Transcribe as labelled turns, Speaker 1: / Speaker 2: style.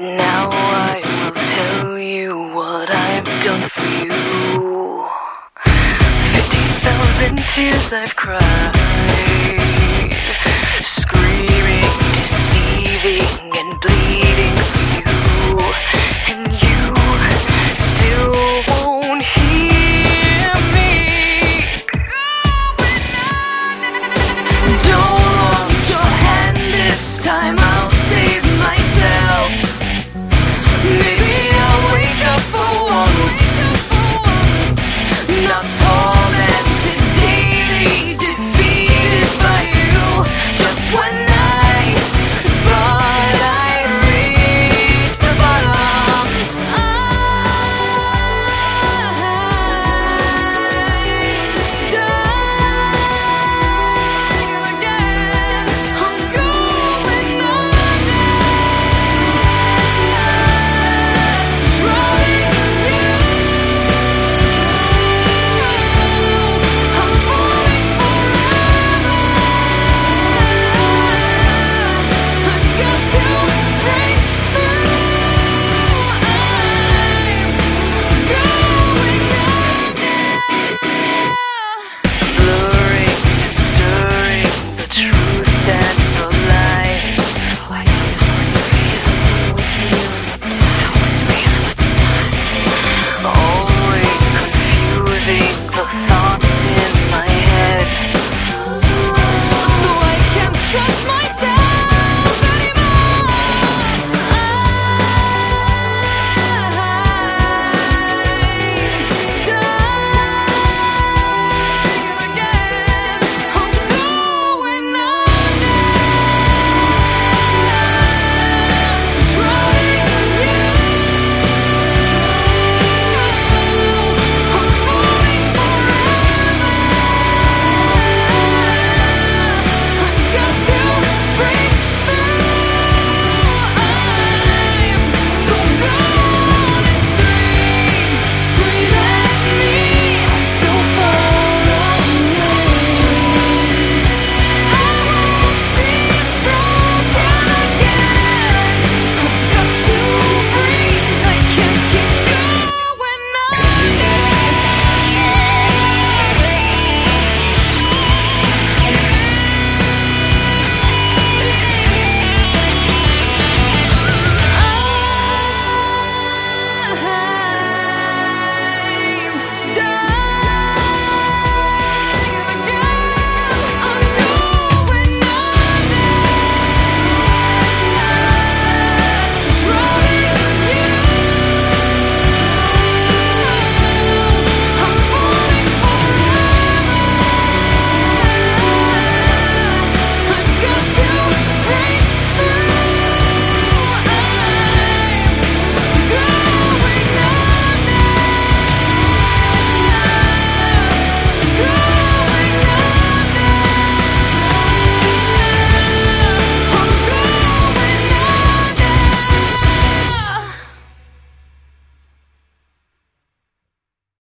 Speaker 1: Now I will tell you what I've done for you. Fifty thousand tears I've cried, screaming, deceiving, and bleeding.